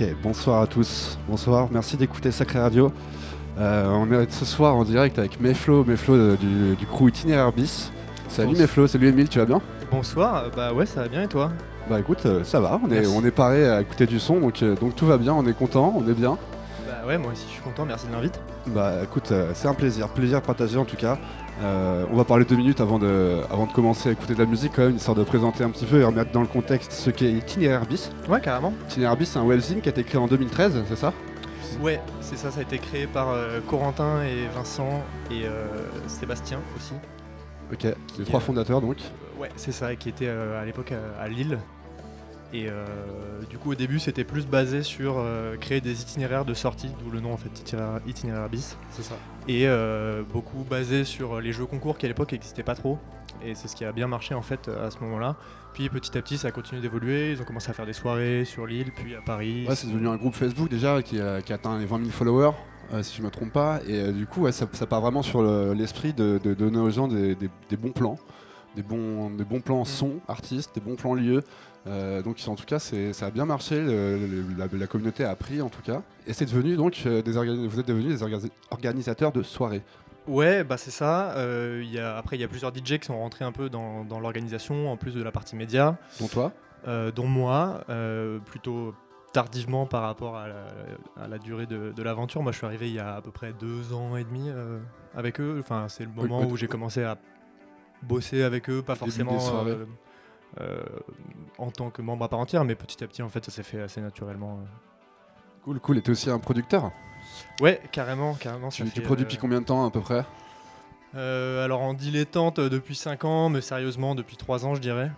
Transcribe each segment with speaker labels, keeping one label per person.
Speaker 1: Ok, bonsoir à tous. Bonsoir, merci d'écouter Sacré Radio. Euh, on est ce soir en direct avec Meflo, Meflo euh, du, du crew Itinéraire Bis. Salut
Speaker 2: Bonsoir.
Speaker 1: Meflo, salut Emile, tu vas bien?
Speaker 2: Bonsoir, bah ouais, ça va bien et toi?
Speaker 1: Bah écoute, euh, ça va, on est,
Speaker 2: Merci.
Speaker 1: on est paré à écouter du son, donc, euh, donc tout va bien, on est content, on est bien.
Speaker 2: Bah ouais, moi aussi je suis content, merci de l'invite.
Speaker 1: Bah écoute, euh, c'est un plaisir, plaisir partagé en tout cas. Euh, on va parler deux minutes avant de, avant de commencer à écouter de la musique quand même, histoire de présenter un petit peu et remettre dans le contexte ce qu'est Itinéraire Bis.
Speaker 2: Ouais, carrément.
Speaker 1: Itinéraire Bis, c'est un webzine qui a été créé en 2013, c'est ça?
Speaker 2: Ouais, c'est ça, ça a été créé par euh, Corentin et Vincent et Sébastien aussi.
Speaker 1: Ok, les trois fondateurs donc.
Speaker 2: Ouais, c'est ça, qui était euh, à l'époque à Lille. Et euh, du coup, au début, c'était plus basé sur euh, créer des itinéraires de sortie, d'où le nom en fait, itinéraire, itinéraire bis.
Speaker 1: C'est ça.
Speaker 2: Et euh, beaucoup basé sur les jeux concours qui à l'époque n'existaient pas trop. Et c'est ce qui a bien marché en fait à ce moment-là. Puis petit à petit, ça a continué d'évoluer. Ils ont commencé à faire des soirées sur l'île, puis à Paris.
Speaker 1: Ouais, c'est devenu un groupe Facebook déjà qui a, qui a atteint les 20 000 followers, euh, si je me trompe pas. Et euh, du coup, ouais, ça, ça part vraiment sur le- l'esprit de, de donner aux gens des, des- des bons plans, des bons, des bons plans son, artistes, des bons plans lieux. Euh, donc en tout cas, ça a bien marché. le- le- la, la communauté a appris en tout cas. Et c'est devenu donc euh, des vous êtes devenus des orga- organisateurs de soirées.
Speaker 2: Ouais, bah c'est ça. Euh, il y a, après, il y a plusieurs DJ qui sont rentrés un peu dans, dans l'organisation, en plus de la partie média,
Speaker 1: Dont toi
Speaker 2: dont moi, plutôt tardivement par rapport à la, à la durée de, de l'aventure. Moi, je suis arrivé il y a à peu près deux ans et demi avec eux. Enfin, c'est le moment où j'ai commencé à bosser avec eux, pas forcément. Euh, euh, en tant que membre à part entière, mais petit à petit, en fait, ça s'est fait assez naturellement.
Speaker 1: Cool, cool. Et t'es aussi un producteur?
Speaker 2: Ouais, carrément, carrément.
Speaker 1: Tu,
Speaker 2: ça
Speaker 1: tu
Speaker 2: fait,
Speaker 1: produis
Speaker 2: euh,
Speaker 1: depuis combien de temps à peu près?
Speaker 2: Euh, alors en dilettante euh, depuis 5 ans, mais sérieusement depuis 3 ans je dirais.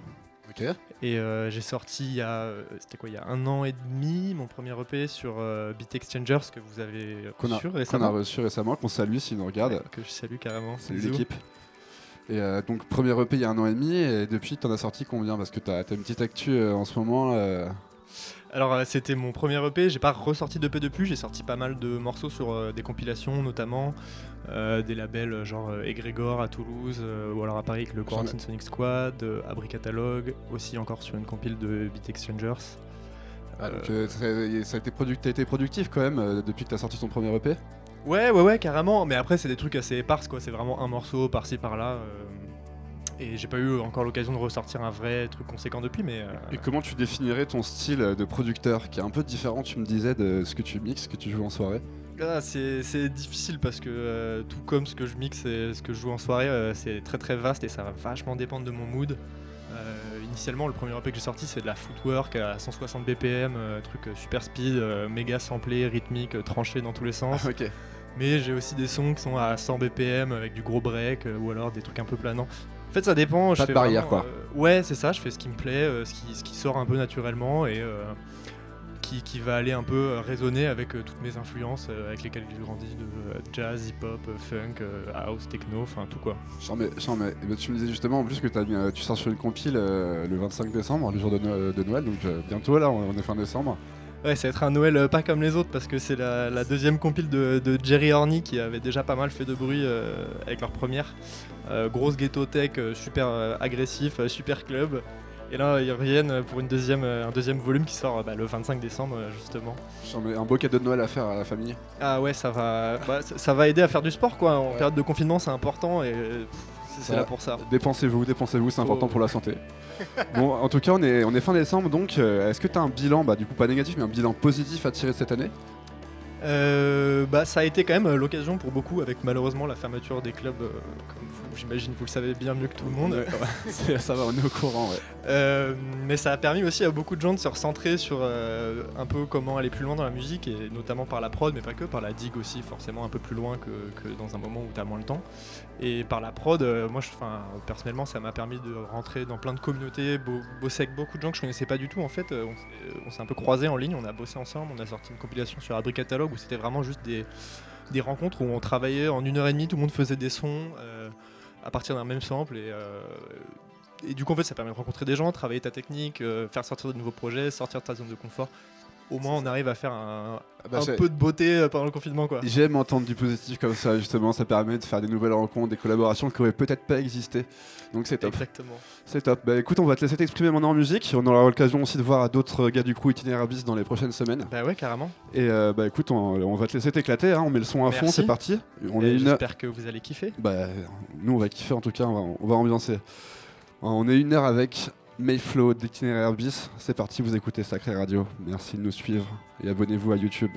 Speaker 1: Ok.
Speaker 2: Et euh, j'ai sorti il y a, euh, c'était quoi, il y a un an et demi mon premier EP sur euh, Beat Exchangers que vous avez reçu
Speaker 1: Qu'on a
Speaker 2: récemment.
Speaker 1: reçu récemment, qu'on salue s'il nous regarde.
Speaker 2: Ouais, que je salue carrément.
Speaker 1: Salut l'équipe. Et euh, donc premier EP il y a un an et demi et depuis t'en as sorti combien? Parce que t'as as une petite actu euh, en ce moment. euh,
Speaker 2: Alors c'était mon premier EP, j'ai pas ressorti d'EP depuis, j'ai sorti pas mal de morceaux sur des compilations notamment, des labels genre Egregor à Toulouse, ou alors à Paris avec le Quarantine Sonic Squad, Abri Catalogue, aussi encore sur une compile de Beat Exchangers.
Speaker 1: ah, donc, ça, a été productif quand même depuis que t'as sorti ton premier EP.
Speaker 2: Ouais, ouais, ouais, carrément. Mais après, c'est des trucs assez épars, quoi. C'est vraiment un morceau par-ci, par-là. euh, Et j'ai pas eu encore l'occasion de ressortir un vrai truc conséquent depuis, mais. euh,
Speaker 1: Et comment tu définirais ton style de producteur qui est un peu différent, tu me disais, de ce que tu mixes, ce que tu joues en soirée?
Speaker 2: Ah, c'est c'est difficile parce que euh, tout comme ce que je mixe et ce que je joue en soirée, euh, c'est très très vaste et ça va vachement dépendre de mon mood. Euh, initialement, le premier EP que j'ai sorti, c'est de la footwork à 160 BPM, euh, truc euh, super speed, euh, méga samplé, rythmique, euh, tranché dans tous les sens.
Speaker 1: Ok.
Speaker 2: Mais j'ai aussi des sons qui sont à 100 BPM avec du gros break euh, ou alors des trucs un peu planants. En fait, ça dépend. je
Speaker 1: Pas de
Speaker 2: fais
Speaker 1: barrière,
Speaker 2: vraiment,
Speaker 1: quoi.
Speaker 2: euh, ouais, c'est ça. Je fais ce qui me plaît, euh, ce, qui, ce qui sort un peu naturellement et euh, qui, qui va aller un peu résonner avec euh, toutes mes influences euh, avec lesquelles j'ai grandi de euh, jazz, hip-hop, funk, euh, house, techno, enfin tout quoi.
Speaker 1: Mets- eh ben, tu me disais justement en plus que mis, euh, tu sors sur une compile euh, le 25 décembre, le jour de, No- de Noël, donc euh, bientôt là, on on est fin décembre.
Speaker 2: Ouais, ça va être un Noël euh, pas comme les autres parce que c'est la, la deuxième compile de, de Jerry Horny qui avait déjà pas mal fait de bruit euh, avec leur première. Euh, grosse ghetto tech, super euh, agressif, super club. Et là, ils reviennent pour une deuxième, un deuxième volume qui sort bah, le 25 décembre justement.
Speaker 1: Un beau cadeau de Noël à faire à la famille.
Speaker 2: Ah ouais, ça va, bah, ça, ça va aider à faire du sport quoi. En
Speaker 1: Ouais.
Speaker 2: période de confinement, c'est important et c'est- là pour ça.
Speaker 1: Dépensez-vous, dépensez-vous, c'est important pour la santé. bon, en tout cas, on est, on est fin décembre, donc euh, est-ce que tu as un bilan, bah, du coup pas négatif, mais un bilan positif à tirer de cette année?
Speaker 2: Euh, bah, ça a été quand même euh, l'occasion pour beaucoup, avec malheureusement la fermeture des clubs, euh, comme j'imagine, vous le savez bien mieux que tout le monde.
Speaker 1: Ouais, ça va, on est au courant, ouais.
Speaker 2: Euh, mais ça a permis aussi à beaucoup de gens de se recentrer sur euh, un peu comment aller plus loin dans la musique, et notamment par la prod, mais pas que, par la dig aussi, forcément un peu plus loin que, que dans un moment où tu as moins le temps. Et par la prod, euh, moi, je- personnellement, ça m'a permis de rentrer dans plein de communautés, bo- bosser avec beaucoup de gens que je connaissais pas du tout. En fait, on s'est- on s'est un peu croisés en ligne, on a bossé ensemble, on a sorti une compilation sur Abri Catalogue où c'était vraiment juste des, des rencontres où on travaillait en une heure et demie, tout le monde faisait des sons euh, à partir d'un même sample et, euh, et du coup en fait ça permet de rencontrer des gens, travailler ta technique, euh, faire sortir de nouveaux projets, sortir de ta zone de confort. Au moins on arrive à faire un,
Speaker 1: Ah bah,
Speaker 2: un peu de beauté euh, pendant le confinement quoi.
Speaker 1: J'aime entendre du positif comme ça, justement. Ça permet de faire des nouvelles rencontres, des collaborations qui auraient peut-être pas existé. Donc c'est top.
Speaker 2: Exactement.
Speaker 1: C'est top. Bah écoute, on va te laisser t'exprimer maintenant en musique. On aura l'occasion aussi de voir d'autres gars du crew itinéraire bis dans les prochaines semaines.
Speaker 2: Bah ouais, carrément.
Speaker 1: Et euh, bah écoute, on, on va te laisser t'éclater. hein. On met le son à fond, c'est parti. On
Speaker 2: Et
Speaker 1: est une heure.
Speaker 2: J'espère que vous allez kiffer.
Speaker 1: Bah, nous on va kiffer en tout cas, on va, on va ambiancer. On est une heure avec Mayflow d'itinéraire bis. C'est parti, vous écoutez Sacré Radio. Merci de nous suivre et abonnez-vous à YouTube.